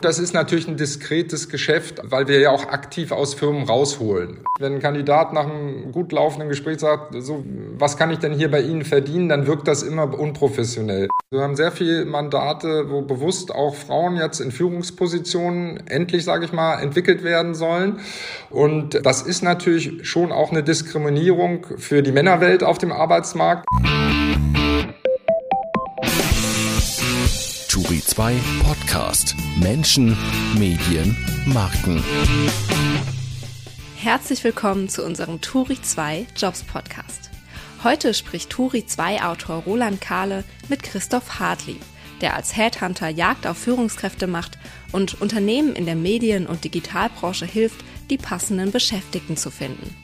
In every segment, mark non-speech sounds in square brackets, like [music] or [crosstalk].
Das ist natürlich ein diskretes Geschäft, weil wir ja auch aktiv aus Firmen rausholen. Wenn ein Kandidat nach einem gut laufenden Gespräch sagt, so, was kann ich denn hier bei Ihnen verdienen, dann wirkt das immer unprofessionell. Wir haben sehr viele Mandate, wo bewusst auch Frauen jetzt in Führungspositionen endlich, sage ich mal, entwickelt werden sollen. Und das ist natürlich schon auch eine Diskriminierung für die Männerwelt auf dem Arbeitsmarkt. Turi 2 Podcast. Menschen, Medien, Marken. Herzlich willkommen zu unserem Turi 2 Jobs Podcast. Heute spricht Turi 2 Autor Roland Kahle mit Christoph Hartlieb, der als Headhunter Jagd auf Führungskräfte macht und Unternehmen in der Medien- und Digitalbranche hilft, die passenden Beschäftigten zu finden.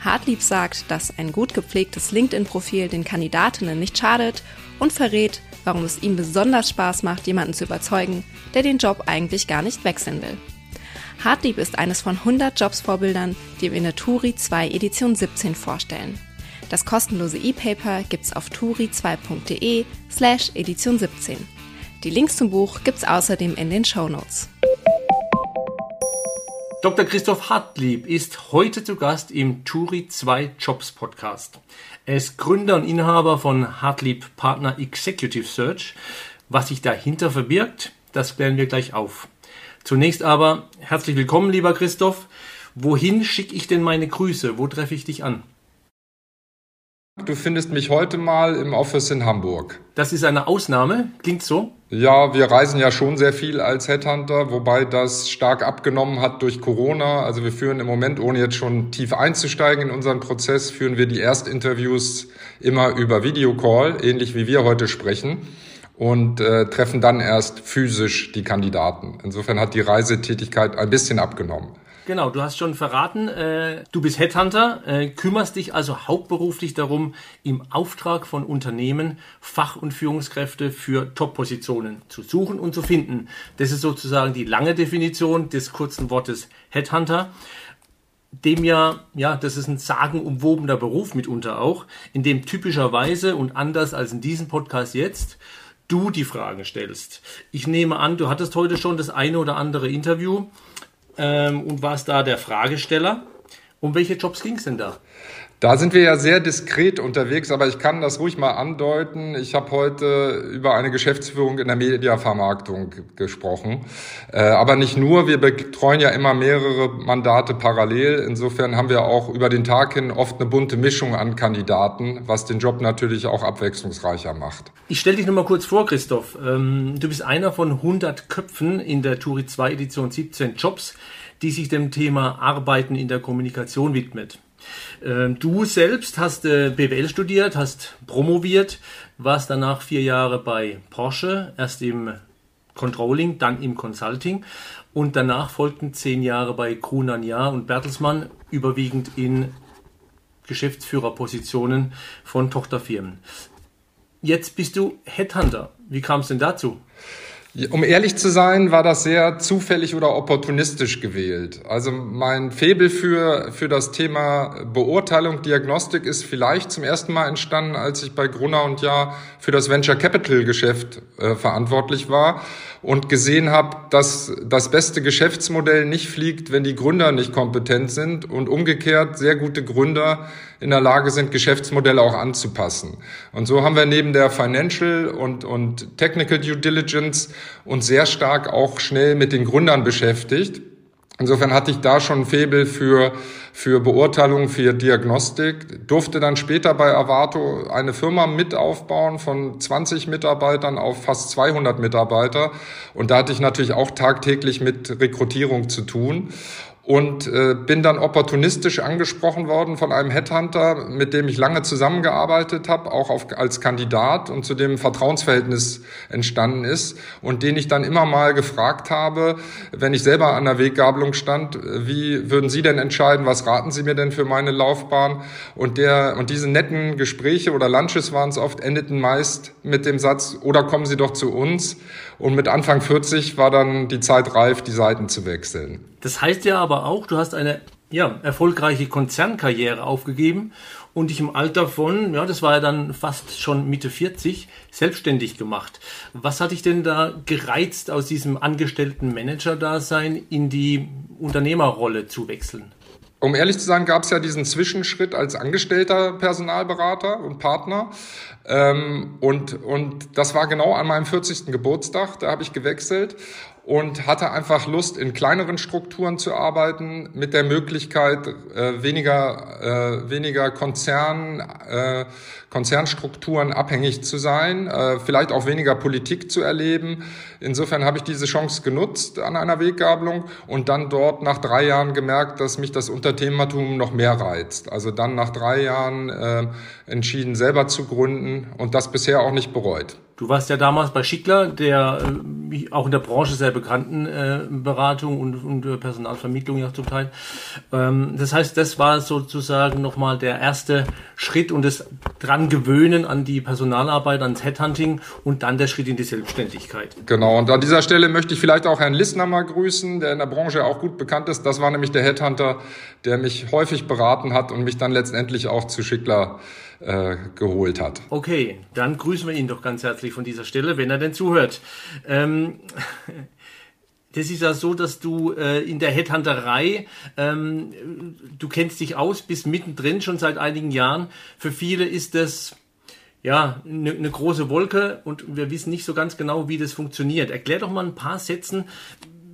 Hartlieb sagt, dass ein gut gepflegtes LinkedIn-Profil den Kandidatinnen nicht schadet und verrät, warum es ihm besonders Spaß macht, jemanden zu überzeugen, der den Job eigentlich gar nicht wechseln will. Hartlieb ist eines von 100 Jobs-Vorbildern, die wir in der Turi 2 Edition 17 vorstellen. Das kostenlose E-Paper gibt's auf turi2.de slash Edition 17. Die Links zum Buch gibt's außerdem in den Show Notes. Dr. Christoph Hartlieb ist heute zu Gast im Turi 2 Jobs Podcast. Er ist Gründer und Inhaber von Hartlieb Partner Executive Search. Was sich dahinter verbirgt, das klären wir gleich auf. Zunächst aber herzlich willkommen, lieber Christoph. Wohin schicke ich denn meine Grüße? Wo treffe ich dich an? Du findest mich heute mal im Office in Hamburg. Das ist eine Ausnahme, klingt so? Ja, wir reisen ja schon sehr viel als Headhunter, wobei das stark abgenommen hat durch Corona. Also wir führen im Moment, ohne jetzt schon tief einzusteigen in unseren Prozess, führen wir die Erstinterviews immer über Videocall, ähnlich wie wir heute sprechen und äh, treffen dann erst physisch die Kandidaten. Insofern hat die Reisetätigkeit ein bisschen abgenommen. Genau, du hast schon verraten, äh, du bist Headhunter, äh, kümmerst dich also hauptberuflich darum, im Auftrag von Unternehmen Fach- und Führungskräfte für Top-Positionen zu suchen und zu finden. Das ist sozusagen die lange Definition des kurzen Wortes Headhunter dem ja, ja, das ist ein sagenumwobener Beruf mitunter auch, in dem typischerweise und anders als in diesem Podcast jetzt du die Fragen stellst. Ich nehme an, du hattest heute schon das eine oder andere Interview ähm, und warst da der Fragesteller. Um welche Jobs ging es denn da? Da sind wir ja sehr diskret unterwegs, aber ich kann das ruhig mal andeuten. Ich habe heute über eine Geschäftsführung in der Mediavermarktung gesprochen. Äh, aber nicht nur, wir betreuen ja immer mehrere Mandate parallel. Insofern haben wir auch über den Tag hin oft eine bunte Mischung an Kandidaten, was den Job natürlich auch abwechslungsreicher macht. Ich stelle dich nochmal kurz vor, Christoph. Ähm, du bist einer von 100 Köpfen in der Turi 2 Edition 17 Jobs, die sich dem Thema Arbeiten in der Kommunikation widmet. Ähm, du selbst hast äh, BWL studiert, hast promoviert, warst danach vier Jahre bei Porsche, erst im Controlling, dann im Consulting und danach folgten zehn Jahre bei Grunan Jahr und Bertelsmann, überwiegend in Geschäftsführerpositionen von Tochterfirmen. Jetzt bist du Headhunter. Wie kam es denn dazu? Um ehrlich zu sein, war das sehr zufällig oder opportunistisch gewählt. Also mein Febel für, für das Thema Beurteilung, Diagnostik ist vielleicht zum ersten Mal entstanden, als ich bei Grunner und Ja für das Venture Capital Geschäft äh, verantwortlich war und gesehen habe, dass das beste Geschäftsmodell nicht fliegt, wenn die Gründer nicht kompetent sind und umgekehrt sehr gute Gründer in der Lage sind, Geschäftsmodelle auch anzupassen. Und so haben wir neben der Financial und, und Technical Due Diligence uns sehr stark auch schnell mit den Gründern beschäftigt. Insofern hatte ich da schon Faible für, für Beurteilung, für Diagnostik, durfte dann später bei Avato eine Firma mit aufbauen von 20 Mitarbeitern auf fast 200 Mitarbeiter. Und da hatte ich natürlich auch tagtäglich mit Rekrutierung zu tun und äh, bin dann opportunistisch angesprochen worden von einem Headhunter, mit dem ich lange zusammengearbeitet habe, auch auf, als Kandidat und zu dem Vertrauensverhältnis entstanden ist und den ich dann immer mal gefragt habe, wenn ich selber an der Weggabelung stand, wie würden Sie denn entscheiden, was raten Sie mir denn für meine Laufbahn? Und der und diese netten Gespräche oder Lunches waren es oft endeten meist mit dem Satz oder kommen Sie doch zu uns. Und mit Anfang 40 war dann die Zeit reif, die Seiten zu wechseln. Das heißt ja aber auch, du hast eine ja, erfolgreiche Konzernkarriere aufgegeben und dich im Alter von, ja, das war ja dann fast schon Mitte 40, selbstständig gemacht. Was hat dich denn da gereizt, aus diesem angestellten Manager-Dasein in die Unternehmerrolle zu wechseln? Um ehrlich zu sein, gab es ja diesen Zwischenschritt als angestellter Personalberater und Partner. Ähm, und, und das war genau an meinem 40. Geburtstag, da habe ich gewechselt und hatte einfach Lust, in kleineren Strukturen zu arbeiten, mit der Möglichkeit, äh, weniger, äh, weniger Konzern, äh, Konzernstrukturen abhängig zu sein, äh, vielleicht auch weniger Politik zu erleben. Insofern habe ich diese Chance genutzt an einer Weggabelung und dann dort nach drei Jahren gemerkt, dass mich das Unternehmertum noch mehr reizt. Also dann nach drei Jahren äh, entschieden, selber zu gründen und das bisher auch nicht bereut. Du warst ja damals bei Schickler, der äh, auch in der Branche sehr bekannten äh, Beratung und, und äh, Personalvermittlung ja zum Teil. Ähm, das heißt, das war sozusagen nochmal der erste Schritt und das dran gewöhnen an die Personalarbeit, ans Headhunting und dann der Schritt in die Selbstständigkeit. Genau, und an dieser Stelle möchte ich vielleicht auch Herrn Lissner mal grüßen, der in der Branche auch gut bekannt ist. Das war nämlich der Headhunter, der mich häufig beraten hat und mich dann letztendlich auch zu Schickler äh, geholt hat. Okay, dann grüßen wir ihn doch ganz herzlich von dieser Stelle, wenn er denn zuhört. Ähm, [laughs] das ist ja so, dass du äh, in der Headhunterei, ähm, du kennst dich aus, bist mittendrin schon seit einigen Jahren. Für viele ist das ja eine ne große Wolke und wir wissen nicht so ganz genau, wie das funktioniert. Erklär doch mal ein paar Sätzen,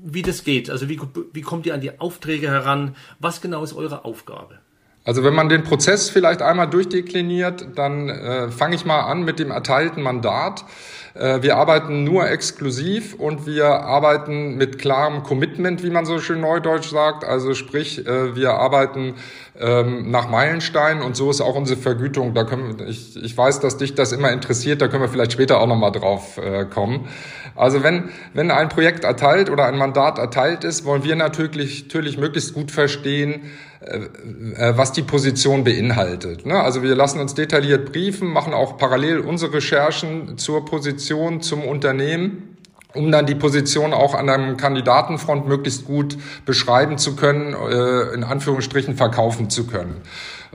wie das geht. Also wie, wie kommt ihr an die Aufträge heran? Was genau ist eure Aufgabe? Also wenn man den Prozess vielleicht einmal durchdekliniert, dann äh, fange ich mal an mit dem erteilten Mandat. Äh, wir arbeiten nur exklusiv und wir arbeiten mit klarem Commitment, wie man so schön neudeutsch sagt. Also sprich, äh, wir arbeiten ähm, nach Meilensteinen und so ist auch unsere Vergütung. Da können ich, ich weiß, dass dich das immer interessiert, da können wir vielleicht später auch nochmal drauf äh, kommen. Also wenn, wenn ein Projekt erteilt oder ein Mandat erteilt ist, wollen wir natürlich, natürlich möglichst gut verstehen, was die Position beinhaltet. Ne? Also wir lassen uns detailliert briefen, machen auch parallel unsere Recherchen zur Position, zum Unternehmen um dann die Position auch an einem Kandidatenfront möglichst gut beschreiben zu können, äh, in Anführungsstrichen verkaufen zu können.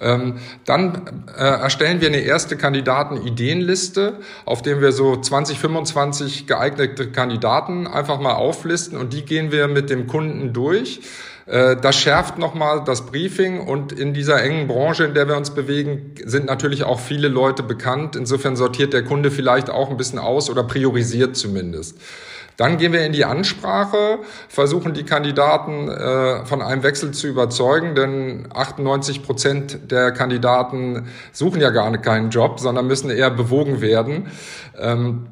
Ähm, dann erstellen wir eine erste Kandidaten-Ideenliste, auf dem wir so 20, 25 geeignete Kandidaten einfach mal auflisten und die gehen wir mit dem Kunden durch äh, das schärft nochmal das Briefing und in dieser engen Branche, in der wir uns bewegen, sind natürlich auch viele Leute bekannt. Insofern sortiert der Kunde vielleicht auch ein bisschen aus oder priorisiert zumindest. Dann gehen wir in die Ansprache, versuchen die Kandidaten äh, von einem Wechsel zu überzeugen, denn 98 Prozent der Kandidaten suchen ja gar keinen Job, sondern müssen eher bewogen werden. Ähm,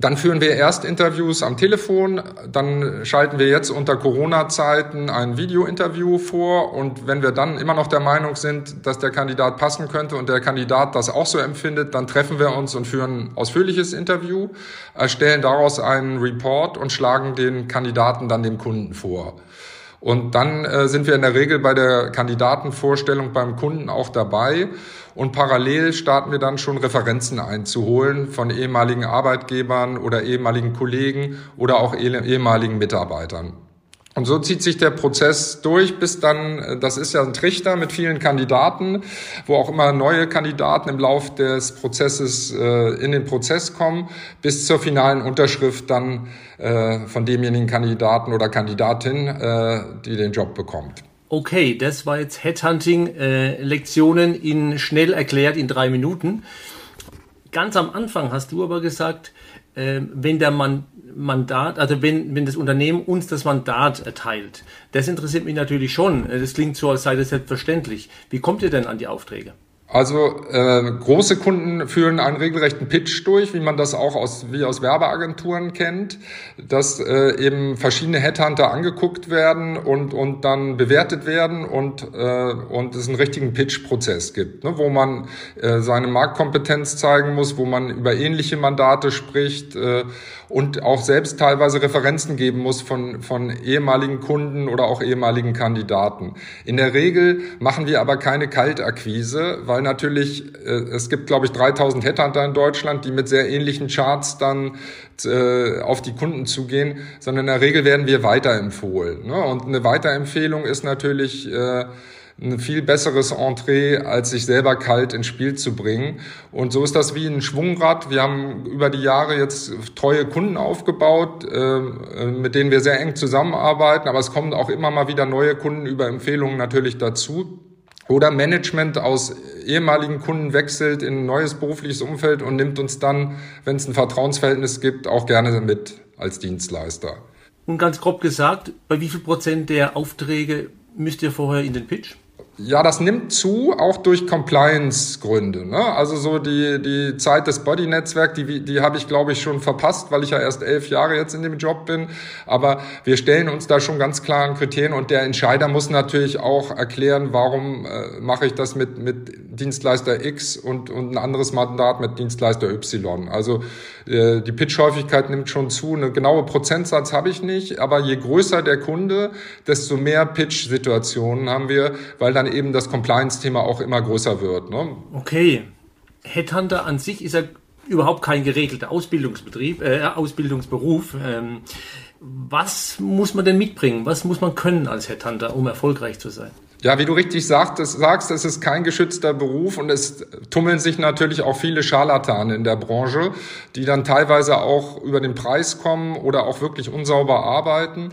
dann führen wir erst Interviews am Telefon, dann schalten wir jetzt unter Corona-Zeiten ein Video-Interview vor und wenn wir dann immer noch der Meinung sind, dass der Kandidat passen könnte und der Kandidat das auch so empfindet, dann treffen wir uns und führen ein ausführliches Interview, erstellen daraus einen Report und schlagen den Kandidaten dann dem Kunden vor. Und dann äh, sind wir in der Regel bei der Kandidatenvorstellung beim Kunden auch dabei und parallel starten wir dann schon Referenzen einzuholen von ehemaligen Arbeitgebern oder ehemaligen Kollegen oder auch ehemaligen Mitarbeitern. Und so zieht sich der Prozess durch, bis dann, das ist ja ein Trichter mit vielen Kandidaten, wo auch immer neue Kandidaten im Lauf des Prozesses äh, in den Prozess kommen, bis zur finalen Unterschrift dann äh, von demjenigen Kandidaten oder Kandidatin, äh, die den Job bekommt. Okay, das war jetzt Headhunting-Lektionen äh, in schnell erklärt in drei Minuten. Ganz am Anfang hast du aber gesagt, äh, wenn der Man Mandat, also wenn, wenn das Unternehmen uns das Mandat erteilt, das interessiert mich natürlich schon. Das klingt so, als sei das selbstverständlich. Wie kommt ihr denn an die Aufträge? Also äh, große Kunden führen einen regelrechten Pitch durch, wie man das auch aus wie aus Werbeagenturen kennt, dass äh, eben verschiedene Headhunter angeguckt werden und und dann bewertet werden und äh, und es einen richtigen Pitch-Prozess gibt, ne, wo man äh, seine Marktkompetenz zeigen muss, wo man über ähnliche Mandate spricht äh, und auch selbst teilweise Referenzen geben muss von von ehemaligen Kunden oder auch ehemaligen Kandidaten. In der Regel machen wir aber keine Kaltakquise, weil weil natürlich, äh, es gibt, glaube ich, 3000 Headhunter in Deutschland, die mit sehr ähnlichen Charts dann äh, auf die Kunden zugehen, sondern in der Regel werden wir weiterempfohlen. Ne? Und eine Weiterempfehlung ist natürlich... Äh, ein viel besseres Entree, als sich selber kalt ins Spiel zu bringen. Und so ist das wie ein Schwungrad. Wir haben über die Jahre jetzt treue Kunden aufgebaut, äh, mit denen wir sehr eng zusammenarbeiten, aber es kommen auch immer mal wieder neue Kunden über Empfehlungen natürlich dazu. Oder Management aus ehemaligen Kunden wechselt in ein neues berufliches Umfeld und nimmt uns dann, wenn es ein Vertrauensverhältnis gibt, auch gerne mit als Dienstleister. Und ganz grob gesagt, bei wie viel Prozent der Aufträge müsst ihr vorher in den Pitch? Ja, das nimmt zu, auch durch Compliance-Gründe. Ne? Also so die, die Zeit des Body-Netzwerk, die, die habe ich, glaube ich, schon verpasst, weil ich ja erst elf Jahre jetzt in dem Job bin. Aber wir stellen uns da schon ganz klaren Kriterien und der Entscheider muss natürlich auch erklären, warum äh, mache ich das mit, mit Dienstleister X und, und ein anderes Mandat mit Dienstleister Y. Also die Pitch-Häufigkeit nimmt schon zu. Eine genaue Prozentsatz habe ich nicht, aber je größer der Kunde, desto mehr Pitch-Situationen haben wir, weil dann eben das Compliance-Thema auch immer größer wird. Ne? Okay. Headhunter an sich ist ja überhaupt kein geregelter Ausbildungsbetrieb, äh, Ausbildungsberuf. Ähm, was muss man denn mitbringen? Was muss man können als Headhunter, um erfolgreich zu sein? Ja, wie du richtig sagst, es ist kein geschützter Beruf und es tummeln sich natürlich auch viele Scharlatane in der Branche, die dann teilweise auch über den Preis kommen oder auch wirklich unsauber arbeiten.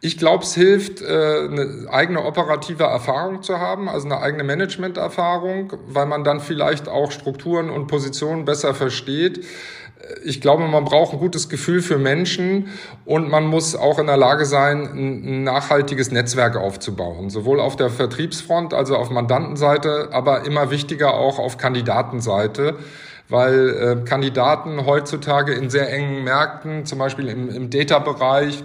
Ich glaube, es hilft, äh, eine eigene operative Erfahrung zu haben, also eine eigene Management-Erfahrung, weil man dann vielleicht auch Strukturen und Positionen besser versteht. Ich glaube, man braucht ein gutes Gefühl für Menschen und man muss auch in der Lage sein, ein nachhaltiges Netzwerk aufzubauen, sowohl auf der Vertriebsfront, also auf Mandantenseite, aber immer wichtiger auch auf Kandidatenseite weil äh, Kandidaten heutzutage in sehr engen Märkten, zum Beispiel im, im Data-Bereich,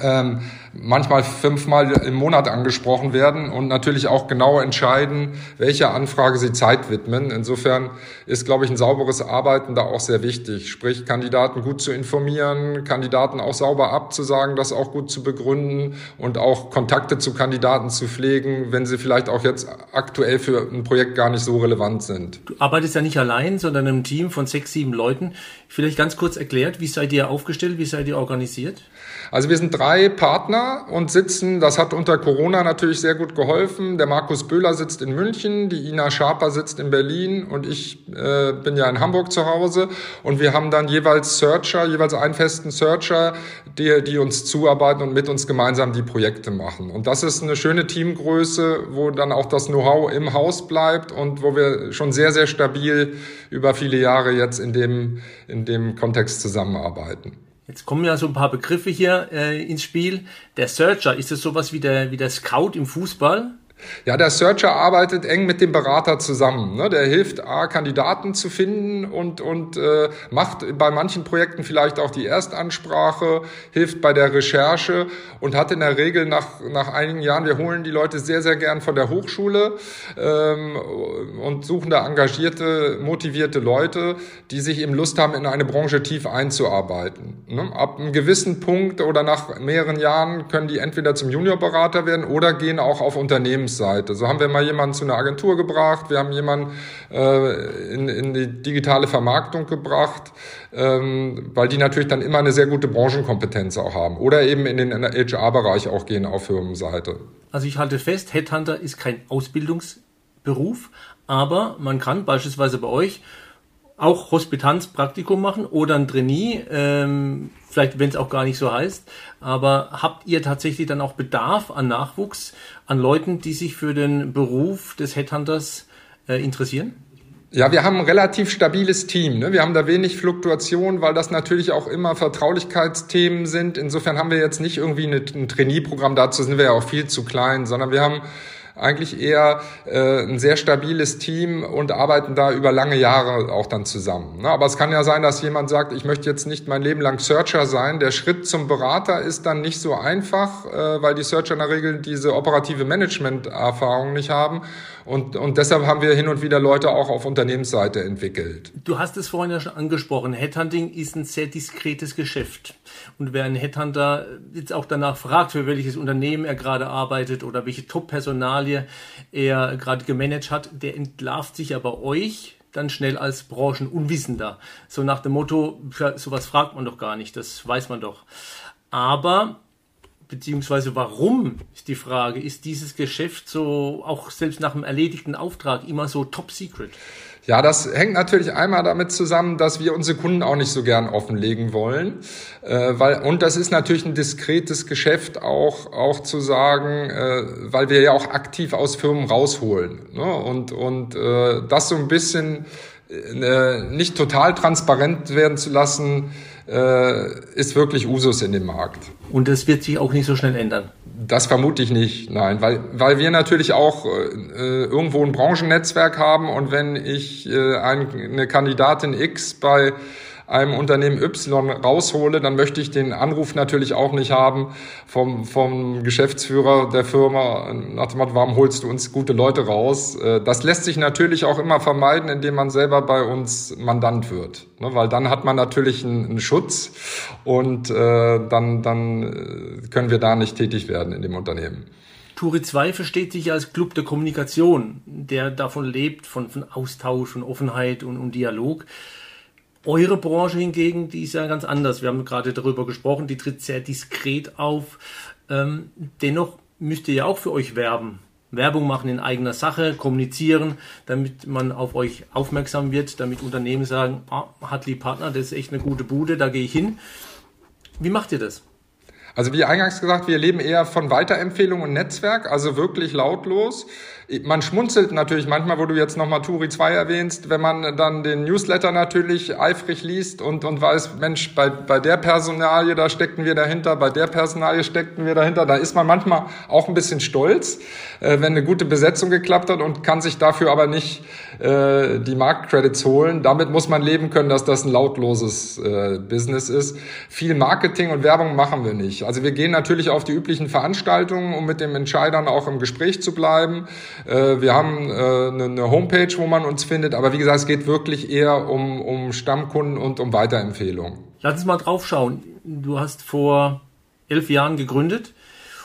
ähm, manchmal fünfmal im Monat angesprochen werden und natürlich auch genau entscheiden, welcher Anfrage sie Zeit widmen. Insofern ist, glaube ich, ein sauberes Arbeiten da auch sehr wichtig. Sprich, Kandidaten gut zu informieren, Kandidaten auch sauber abzusagen, das auch gut zu begründen und auch Kontakte zu Kandidaten zu pflegen, wenn sie vielleicht auch jetzt aktuell für ein Projekt gar nicht so relevant sind. Du arbeitest ja nicht allein, sondern im Team von sechs, sieben Leuten. Vielleicht ganz kurz erklärt, wie seid ihr aufgestellt, wie seid ihr organisiert? Also wir sind drei Partner und sitzen, das hat unter Corona natürlich sehr gut geholfen. Der Markus Böhler sitzt in München, die Ina Schaper sitzt in Berlin und ich äh, bin ja in Hamburg zu Hause. Und wir haben dann jeweils Searcher, jeweils einen festen Searcher, die, die uns zuarbeiten und mit uns gemeinsam die Projekte machen. Und das ist eine schöne Teamgröße, wo dann auch das Know-how im Haus bleibt und wo wir schon sehr, sehr stabil über viele Jahre jetzt in dem, in dem Kontext zusammenarbeiten. Jetzt kommen ja so ein paar Begriffe hier äh, ins Spiel. Der Searcher, ist das sowas wie der, wie der Scout im Fußball? Ja, der Searcher arbeitet eng mit dem Berater zusammen. Ne? Der hilft, A, Kandidaten zu finden und, und äh, macht bei manchen Projekten vielleicht auch die Erstansprache, hilft bei der Recherche und hat in der Regel nach, nach einigen Jahren, wir holen die Leute sehr, sehr gern von der Hochschule ähm, und suchen da engagierte, motivierte Leute, die sich eben Lust haben, in eine Branche tief einzuarbeiten. Ne? Ab einem gewissen Punkt oder nach mehreren Jahren können die entweder zum Juniorberater werden oder gehen auch auf Unternehmens Unternehmensseite. So haben wir mal jemanden zu einer Agentur gebracht, wir haben jemanden äh, in, in die digitale Vermarktung gebracht, ähm, weil die natürlich dann immer eine sehr gute Branchenkompetenz auch haben. Oder eben in den HR-Bereich auch gehen auf Firmenseite. Also ich halte fest, Headhunter ist kein Ausbildungsberuf, aber man kann beispielsweise bei euch auch Hospitanzpraktikum machen oder ein Trainee, ähm, vielleicht wenn es auch gar nicht so heißt. Aber habt ihr tatsächlich dann auch Bedarf an Nachwuchs, an Leuten, die sich für den Beruf des Headhunters äh, interessieren? Ja, wir haben ein relativ stabiles Team. Ne? Wir haben da wenig Fluktuation, weil das natürlich auch immer Vertraulichkeitsthemen sind. Insofern haben wir jetzt nicht irgendwie ein Trainee-Programm, dazu sind wir ja auch viel zu klein, sondern wir haben eigentlich eher äh, ein sehr stabiles Team und arbeiten da über lange Jahre auch dann zusammen. Ne? Aber es kann ja sein, dass jemand sagt, ich möchte jetzt nicht mein Leben lang Searcher sein. Der Schritt zum Berater ist dann nicht so einfach, äh, weil die Searcher in der Regel diese operative Management-Erfahrung nicht haben. Und, und deshalb haben wir hin und wieder Leute auch auf Unternehmensseite entwickelt. Du hast es vorhin ja schon angesprochen. Headhunting ist ein sehr diskretes Geschäft. Und wer einen Headhunter jetzt auch danach fragt, für welches Unternehmen er gerade arbeitet oder welche Top-Personal Personalie er gerade gemanagt hat, der entlarvt sich ja bei euch dann schnell als Branchenunwissender. So nach dem Motto, sowas fragt man doch gar nicht, das weiß man doch. Aber beziehungsweise warum ist die Frage, ist dieses Geschäft so auch selbst nach einem erledigten Auftrag immer so top secret? Ja, das hängt natürlich einmal damit zusammen, dass wir unsere Kunden auch nicht so gern offenlegen wollen, äh, weil und das ist natürlich ein diskretes Geschäft auch auch zu sagen, äh, weil wir ja auch aktiv aus Firmen rausholen ne? und und äh, das so ein bisschen äh, nicht total transparent werden zu lassen, ist wirklich Usus in dem Markt. Und das wird sich auch nicht so schnell ändern. Das vermute ich nicht, nein, weil, weil wir natürlich auch äh, irgendwo ein Branchennetzwerk haben und wenn ich äh, ein, eine Kandidatin X bei einem Unternehmen Y raushole, dann möchte ich den Anruf natürlich auch nicht haben vom, vom Geschäftsführer der Firma nach dem Motto, warum holst du uns gute Leute raus? Äh, das lässt sich natürlich auch immer vermeiden, indem man selber bei uns Mandant wird, ne? weil dann hat man natürlich einen, einen Schutz und äh, dann, dann äh, können wir da nicht tätig werden in dem Unternehmen. Turi 2 versteht sich als Club der Kommunikation, der davon lebt, von, von Austausch, von Offenheit und, und Dialog. Eure Branche hingegen, die ist ja ganz anders. Wir haben gerade darüber gesprochen, die tritt sehr diskret auf. Ähm, dennoch müsst ihr ja auch für euch werben. Werbung machen in eigener Sache, kommunizieren, damit man auf euch aufmerksam wird, damit Unternehmen sagen, ah, Hartley Partner, das ist echt eine gute Bude, da gehe ich hin. Wie macht ihr das? Also wie eingangs gesagt, wir leben eher von Weiterempfehlung und Netzwerk, also wirklich lautlos. Man schmunzelt natürlich manchmal, wo du jetzt nochmal Turi 2 erwähnst, wenn man dann den Newsletter natürlich eifrig liest und, und weiß, Mensch, bei, bei der Personalie, da steckten wir dahinter, bei der Personalie steckten wir dahinter. Da ist man manchmal auch ein bisschen stolz, äh, wenn eine gute Besetzung geklappt hat und kann sich dafür aber nicht äh, die Marktcredits holen. Damit muss man leben können, dass das ein lautloses äh, Business ist. Viel Marketing und Werbung machen wir nicht. Also wir gehen natürlich auf die üblichen Veranstaltungen, um mit den Entscheidern auch im Gespräch zu bleiben. Äh, wir haben äh, eine Homepage, wo man uns findet, aber wie gesagt, es geht wirklich eher um, um Stammkunden und um Weiterempfehlungen. Lass uns mal drauf schauen. Du hast vor elf Jahren gegründet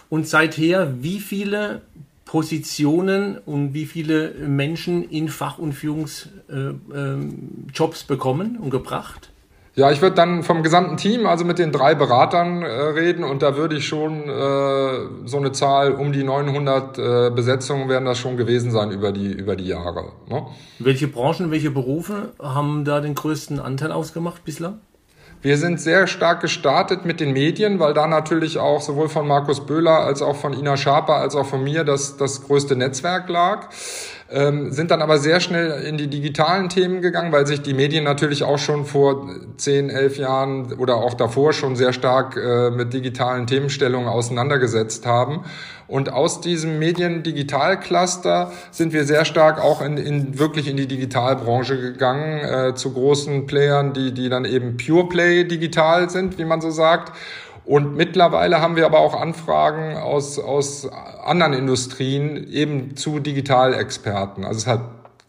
und seither wie viele Positionen und wie viele Menschen in Fach- und Führungsjobs äh, bekommen und gebracht? Ja, ich würde dann vom gesamten Team, also mit den drei Beratern äh, reden und da würde ich schon äh, so eine Zahl um die 900 äh, Besetzungen werden das schon gewesen sein über die über die Jahre. Ne? Welche Branchen, welche Berufe haben da den größten Anteil ausgemacht bislang? Wir sind sehr stark gestartet mit den Medien, weil da natürlich auch sowohl von Markus Böhler als auch von Ina Schaper als auch von mir das, das größte Netzwerk lag ähm, sind dann aber sehr schnell in die digitalen Themen gegangen, weil sich die Medien natürlich auch schon vor zehn, elf Jahren oder auch davor schon sehr stark äh, mit digitalen Themenstellungen auseinandergesetzt haben. Und aus diesem Medien-Digital-Cluster sind wir sehr stark auch in, in wirklich in die Digitalbranche gegangen, äh, zu großen Playern, die, die dann eben Pure Play digital sind, wie man so sagt. Und mittlerweile haben wir aber auch Anfragen aus, aus anderen Industrien eben zu Digitalexperten. Also es hat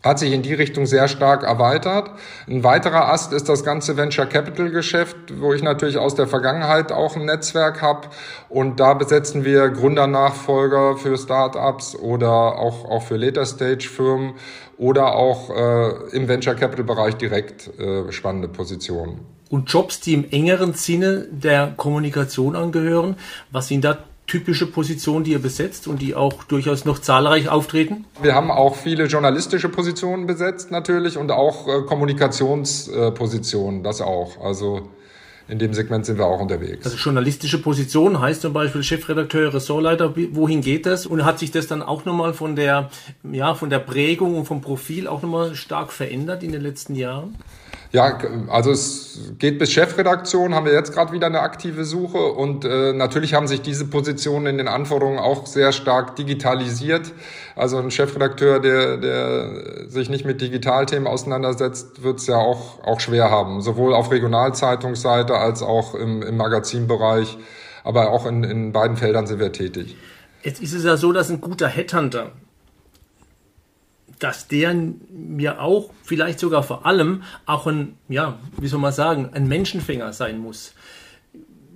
hat sich in die Richtung sehr stark erweitert. Ein weiterer Ast ist das ganze Venture Capital Geschäft, wo ich natürlich aus der Vergangenheit auch ein Netzwerk habe. Und da besetzen wir Gründernachfolger für Startups oder auch, auch für Later Stage Firmen oder auch äh, im Venture Capital Bereich direkt äh, spannende Positionen und Jobs, die im engeren Sinne der Kommunikation angehören. Was sind da typische Positionen, die ihr besetzt und die auch durchaus noch zahlreich auftreten? Wir haben auch viele journalistische Positionen besetzt natürlich und auch äh, Kommunikationspositionen, das auch. Also in dem Segment sind wir auch unterwegs. Also journalistische Position heißt zum Beispiel Chefredakteur, Ressortleiter. Wohin geht das? Und hat sich das dann auch nochmal von der, ja, von der Prägung und vom Profil auch nochmal stark verändert in den letzten Jahren? Ja, also es geht bis Chefredaktion, haben wir jetzt gerade wieder eine aktive Suche und äh, natürlich haben sich diese Positionen in den Anforderungen auch sehr stark digitalisiert. Also ein Chefredakteur, der, der sich nicht mit Digitalthemen auseinandersetzt, wird es ja auch, auch schwer haben, sowohl auf Regionalzeitungsseite als auch im, im Magazinbereich, aber auch in, in beiden Feldern sind wir tätig. Jetzt ist es ja so, dass ein guter Headhunter dass der mir auch, vielleicht sogar vor allem, auch ein, ja, wie soll man sagen, ein Menschenfänger sein muss.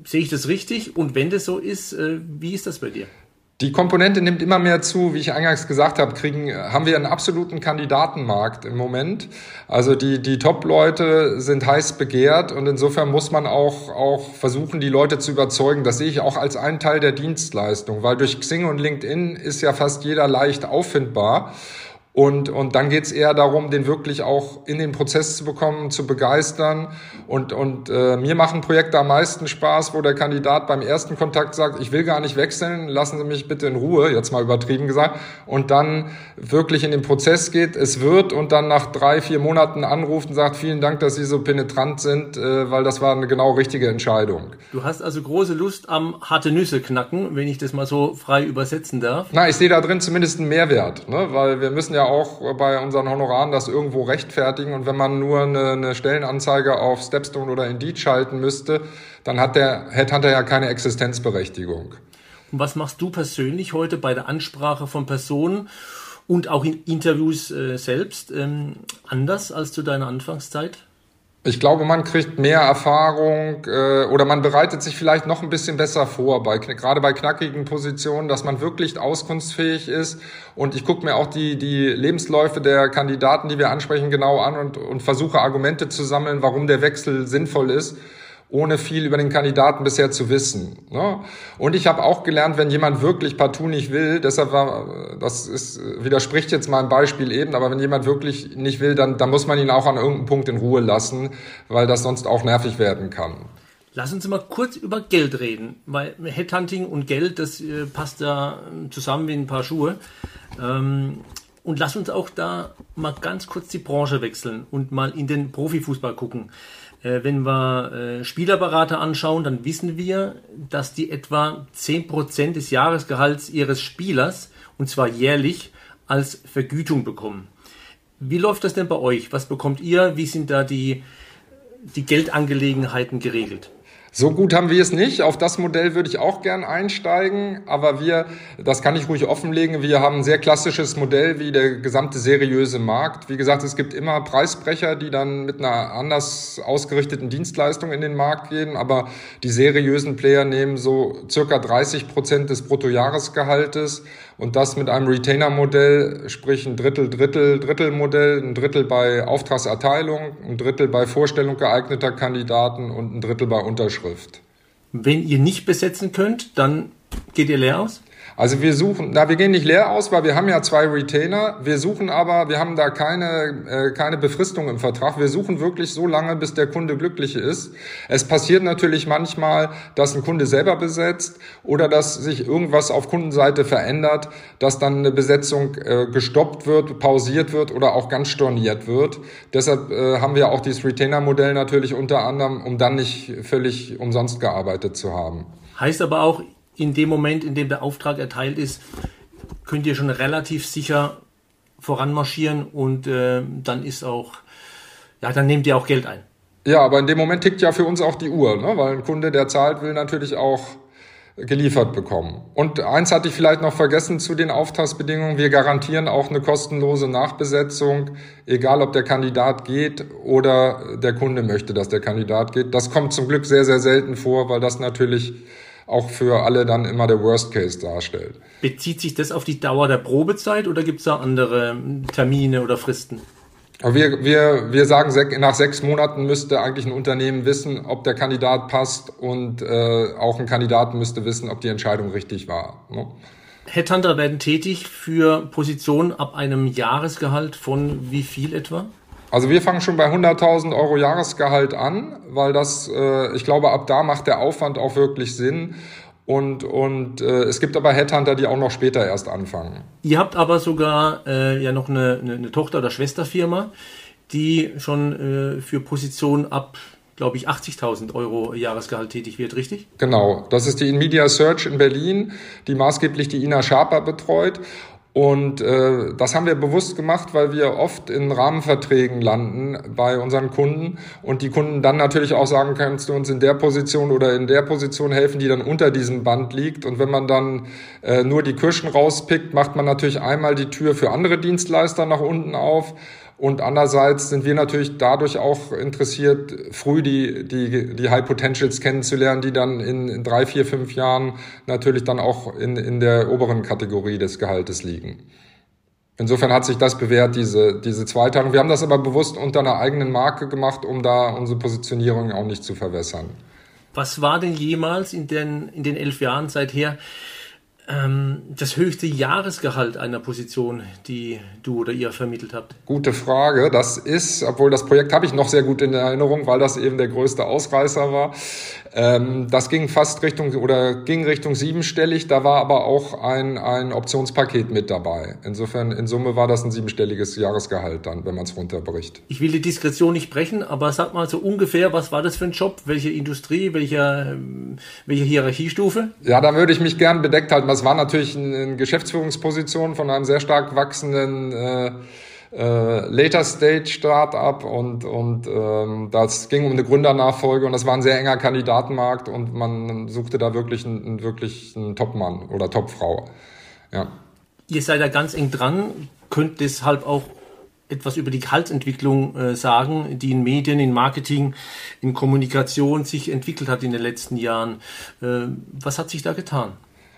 Sehe ich das richtig? Und wenn das so ist, äh, wie ist das bei dir? Die Komponente nimmt immer mehr zu. Wie ich eingangs gesagt habe, kriegen, haben wir einen absoluten Kandidatenmarkt im Moment. Also die, die Top-Leute sind heiß begehrt und insofern muss man auch, auch versuchen, die Leute zu überzeugen. Das sehe ich auch als einen Teil der Dienstleistung, weil durch Xing und LinkedIn ist ja fast jeder leicht auffindbar. Und, und dann geht's eher darum, den wirklich auch in den Prozess zu bekommen, zu begeistern. Und, und äh, mir machen Projekte am meisten Spaß, wo der Kandidat beim ersten Kontakt sagt, ich will gar nicht wechseln, lassen Sie mich bitte in Ruhe, jetzt mal übertrieben gesagt. Und dann wirklich in den Prozess geht, es wird und dann nach drei, vier Monaten anruft und sagt, vielen Dank, dass Sie so penetrant sind, äh, weil das war eine genau richtige Entscheidung. Du hast also große Lust am harte Nüsse knacken, wenn ich das mal so frei übersetzen darf. Na, ich sehe da drin zumindest einen Mehrwert, ne? weil wir müssen ja auch bei unseren Honoraren das irgendwo rechtfertigen. Und wenn man nur eine, eine Stellenanzeige auf Stepstone oder Indeed schalten müsste, dann hat der Headhunter ja keine Existenzberechtigung. Und was machst du persönlich heute bei der Ansprache von Personen und auch in Interviews äh, selbst ähm, anders als zu deiner Anfangszeit? Ich glaube, man kriegt mehr Erfahrung äh, oder man bereitet sich vielleicht noch ein bisschen besser vor, bei, gerade bei knackigen Positionen, dass man wirklich auskunftsfähig ist. Und ich gucke mir auch die, die Lebensläufe der Kandidaten, die wir ansprechen, genau an und, und versuche Argumente zu sammeln, warum der Wechsel sinnvoll ist ohne viel über den Kandidaten bisher zu wissen. Ne? Und ich habe auch gelernt, wenn jemand wirklich partout nicht will, deshalb war, das ist, widerspricht jetzt meinem Beispiel eben, aber wenn jemand wirklich nicht will, dann, dann muss man ihn auch an irgendeinem Punkt in Ruhe lassen, weil das sonst auch nervig werden kann. Lass uns mal kurz über Geld reden, weil Headhunting und Geld, das äh, passt da zusammen wie ein paar Schuhe. Ähm, und lass uns auch da mal ganz kurz die Branche wechseln und mal in den Profifußball gucken. Äh, wenn wir äh, Spielerberater anschauen, dann wissen wir, dass die etwa 10% des Jahresgehalts ihres Spielers, und zwar jährlich, als Vergütung bekommen. Wie läuft das denn bei euch? Was bekommt ihr? Wie sind da die, die Geldangelegenheiten geregelt? So gut haben wir es nicht. Auf das Modell würde ich auch gern einsteigen. Aber wir, das kann ich ruhig offenlegen, wir haben ein sehr klassisches Modell wie der gesamte seriöse Markt. Wie gesagt, es gibt immer Preisbrecher, die dann mit einer anders ausgerichteten Dienstleistung in den Markt gehen. Aber die seriösen Player nehmen so circa 30 Prozent des Bruttojahresgehaltes und das mit einem Retainer-Modell, sprich ein Drittel, Drittel, Drittel-Modell, ein Drittel bei Auftragserteilung, ein Drittel bei Vorstellung geeigneter Kandidaten und ein Drittel bei Unterschrift. Wenn ihr nicht besetzen könnt, dann geht ihr leer aus? Also wir suchen, na, wir gehen nicht leer aus, weil wir haben ja zwei Retainer. Wir suchen aber, wir haben da keine, äh, keine Befristung im Vertrag. Wir suchen wirklich so lange, bis der Kunde glücklich ist. Es passiert natürlich manchmal, dass ein Kunde selber besetzt oder dass sich irgendwas auf Kundenseite verändert, dass dann eine Besetzung äh, gestoppt wird, pausiert wird oder auch ganz storniert wird. Deshalb äh, haben wir auch dieses Retainer-Modell natürlich unter anderem, um dann nicht völlig umsonst gearbeitet zu haben. Heißt aber auch, in dem Moment, in dem der Auftrag erteilt ist, könnt ihr schon relativ sicher voranmarschieren und äh, dann ist auch, ja, dann nehmt ihr auch Geld ein. Ja, aber in dem Moment tickt ja für uns auch die Uhr, ne? weil ein Kunde, der zahlt, will natürlich auch geliefert bekommen. Und eins hatte ich vielleicht noch vergessen zu den Auftragsbedingungen. Wir garantieren auch eine kostenlose Nachbesetzung, egal ob der Kandidat geht oder der Kunde möchte, dass der Kandidat geht. Das kommt zum Glück sehr, sehr selten vor, weil das natürlich auch für alle dann immer der Worst Case darstellt. Bezieht sich das auf die Dauer der Probezeit oder gibt es da andere Termine oder Fristen? Wir, wir, wir sagen, nach sechs Monaten müsste eigentlich ein Unternehmen wissen, ob der Kandidat passt und äh, auch ein Kandidat müsste wissen, ob die Entscheidung richtig war. Ne? Headhunter werden tätig für Positionen ab einem Jahresgehalt von wie viel etwa? Also wir fangen schon bei 100.000 Euro Jahresgehalt an, weil das, äh, ich glaube, ab da macht der Aufwand auch wirklich Sinn. Und, und äh, es gibt aber Headhunter, die auch noch später erst anfangen. Ihr habt aber sogar äh, ja noch eine, eine, eine Tochter- oder Schwesterfirma, die schon äh, für Positionen ab, glaube ich, 80.000 Euro Jahresgehalt tätig wird, richtig? Genau, das ist die Inmedia Search in Berlin, die maßgeblich die Ina Schaper betreut. Und äh, das haben wir bewusst gemacht, weil wir oft in Rahmenverträgen landen bei unseren Kunden und die Kunden dann natürlich auch sagen, kannst du uns in der Position oder in der Position helfen, die dann unter diesem Band liegt. Und wenn man dann äh, nur die Kirschen rauspickt, macht man natürlich einmal die Tür für andere Dienstleister nach unten auf Und andererseits sind wir natürlich dadurch auch interessiert, früh die, die, die High Potentials kennenzulernen, die dann in, in drei, vier, fünf Jahren natürlich dann auch in, in der oberen Kategorie des Gehaltes liegen. Insofern hat sich das bewährt, diese, diese Zweiteilung. Wir haben das aber bewusst unter einer eigenen Marke gemacht, um da unsere Positionierung auch nicht zu verwässern. Was war denn jemals in den, in den elf Jahren seither ähm, das höchste Jahresgehalt einer Position, die du oder ihr vermittelt habt? Gute Frage. Das ist, obwohl das Projekt habe ich noch sehr gut in Erinnerung, weil das eben der größte Ausreißer war. Ähm, das ging fast Richtung oder ging Richtung siebenstellig. Da war aber auch ein, ein Optionspaket mit dabei. Insofern, in Summe war das ein siebenstelliges Jahresgehalt dann, wenn man es runterbricht. Ich will die Diskretion nicht brechen, aber sag mal so ungefähr, was war das für ein Job? Welche Industrie? Welche, welche Hierarchiestufe? Ja, da würde ich mich gern bedeckt halten. Das war natürlich eine Geschäftsführungsposition von einem sehr stark wachsenden äh, äh, Later Stage Startup und, und ähm, das ging um eine Gründernachfolge und das war ein sehr enger Kandidatenmarkt und man suchte da wirklich einen, einen wirklich einen Topmann oder Topfrau. Ja. Ihr seid da ganz eng dran, könnt deshalb auch etwas über die Gehaltsentwicklung äh, sagen, die in Medien, in Marketing, in Kommunikation sich entwickelt hat in den letzten Jahren. Äh, was hat sich da getan?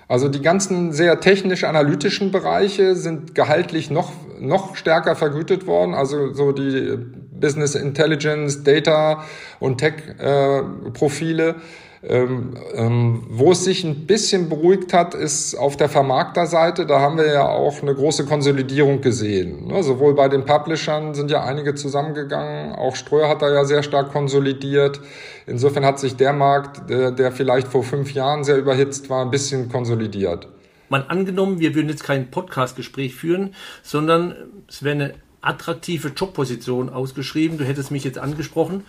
Also die ganzen sehr technisch-analytischen Bereiche sind gehaltlich noch, noch stärker vergütet worden. Also so die Business Intelligence, Data und Tech-Profile. Äh, ähm, ähm, wo es sich ein bisschen beruhigt hat, ist auf der Vermarkterseite. Da haben wir ja auch eine große Konsolidierung gesehen. Ne? Sowohl bei den Publishern sind ja einige zusammengegangen, auch Ströer hat da ja sehr stark konsolidiert. Insofern hat sich der Markt, der, der vielleicht vor fünf Jahren sehr überhitzt war, ein bisschen konsolidiert. Mal angenommen, wir würden jetzt kein Podcast-Gespräch führen, sondern es wäre eine attraktive Jobposition ausgeschrieben. Du hättest mich jetzt angesprochen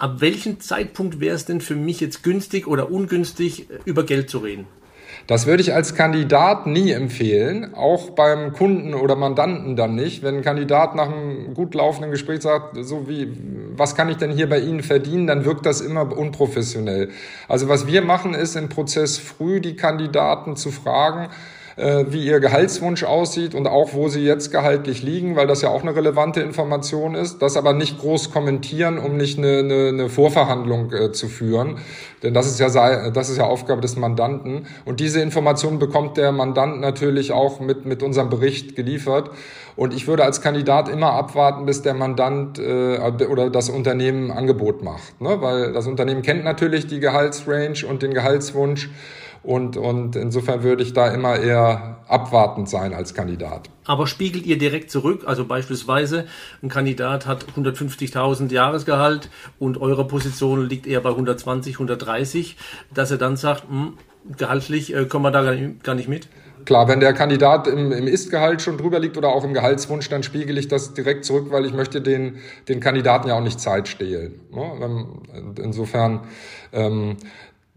ab welchem Zeitpunkt wäre es denn für mich jetzt günstig oder ungünstig, über Geld zu reden? Das würde ich als Kandidat nie empfehlen, auch beim Kunden oder Mandanten dann nicht. Wenn ein Kandidat nach einem gut laufenden Gespräch sagt, so wie, was kann ich denn hier bei Ihnen verdienen, dann wirkt das immer unprofessionell. Also was wir machen, ist im Prozess früh die Kandidaten zu fragen, äh, wie ihr Gehaltswunsch aussieht und auch wo sie jetzt gehaltlich liegen, weil das ja auch eine relevante Information ist. Das aber nicht groß kommentieren, um nicht eine, eine, eine Vorverhandlung äh, zu führen. Denn das ist ja das ist ja Aufgabe des Mandanten. Und diese Informationen bekommt der Mandant natürlich auch mit, mit unserem Bericht geliefert. Und ich würde als Kandidat immer abwarten, bis der Mandant äh, oder das Unternehmen Angebot macht. Ne? Weil das Unternehmen kennt natürlich die Gehaltsrange und den Gehaltswunsch. Und, und insofern würde ich da immer eher abwartend sein als Kandidat. Aber spiegelt ihr direkt zurück? Also beispielsweise ein Kandidat hat 150.000 Jahresgehalt und eure Position liegt eher bei 120, 130, dass er dann sagt, hm, gehaltlich äh, kommen wir da gar nicht mit? Klar, wenn der Kandidat im, im Ist-Gehalt schon drüber liegt oder auch im Gehaltswunsch, dann spiegele ich das direkt zurück, weil ich möchte den, den Kandidaten ja auch nicht Zeit stehlen. Ne? Insofern ähm,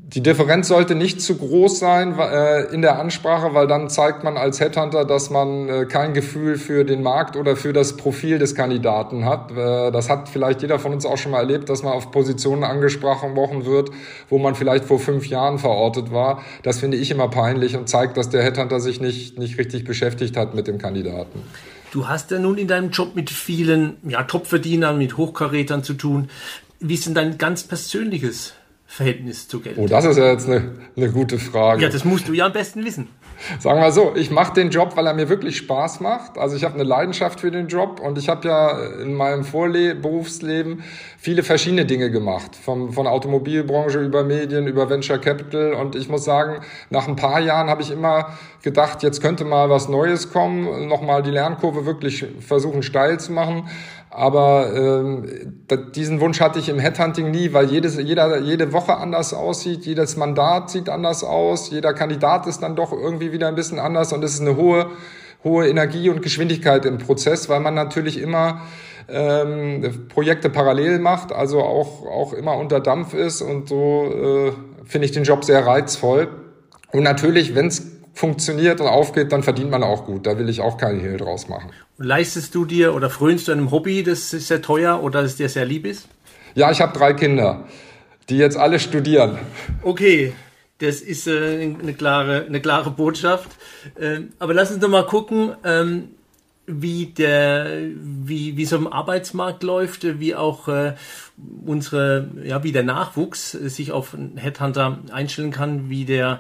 die Differenz sollte nicht zu groß sein äh, in der Ansprache, weil dann zeigt man als Headhunter, dass man äh, kein Gefühl für den Markt oder für das Profil des Kandidaten hat. Äh, das hat vielleicht jeder von uns auch schon mal erlebt, dass man auf Positionen angesprochen wird, wo man vielleicht vor fünf Jahren verortet war. Das finde ich immer peinlich und zeigt, dass der Headhunter sich nicht, nicht richtig beschäftigt hat mit dem Kandidaten. Du hast ja nun in deinem Job mit vielen ja, Topverdienern, mit Hochkarätern zu tun. Wie ist denn dein ganz persönliches Verhältnis zu Geld? Oh, das ist ja jetzt eine, eine gute Frage. Ja, das musst du ja am besten wissen. Sagen wir so, ich mache den Job, weil er mir wirklich Spaß macht. Also ich habe eine Leidenschaft für den Job und ich habe ja in meinem Vorle Berufsleben viele verschiedene Dinge gemacht. Vom, von Automobilbranche über Medien, über Venture Capital. Und ich muss sagen, nach ein paar Jahren habe ich immer gedacht, jetzt könnte mal was Neues kommen, nochmal die Lernkurve wirklich versuchen steil zu machen. Aber ähm, diesen Wunsch hatte ich im Headhunting nie, weil jedes, jeder, jede Woche anders aussieht, jedes Mandat sieht anders aus, jeder Kandidat ist dann doch irgendwie wieder ein bisschen anders und es ist eine hohe, hohe Energie und Geschwindigkeit im Prozess, weil man natürlich immer ähm, Projekte parallel macht, also auch, auch immer unter Dampf ist und so äh, finde ich den Job sehr reizvoll. Und natürlich, wenn es funktioniert und aufgeht, dann verdient man auch gut. Da will ich auch keinen Hehl draus machen. Leistest du dir oder frönst du einem Hobby, das sehr teuer oder das dir sehr lieb ist? Ja, ich habe drei Kinder, die jetzt alle studieren. Okay, das ist äh, eine, klare, eine klare Botschaft. Ähm, aber lass uns doch mal gucken, ähm, wie der, wie, wie so ein Arbeitsmarkt läuft, wie auch äh, unsere, ja, wie der Nachwuchs sich auf einen Headhunter einstellen kann, wie der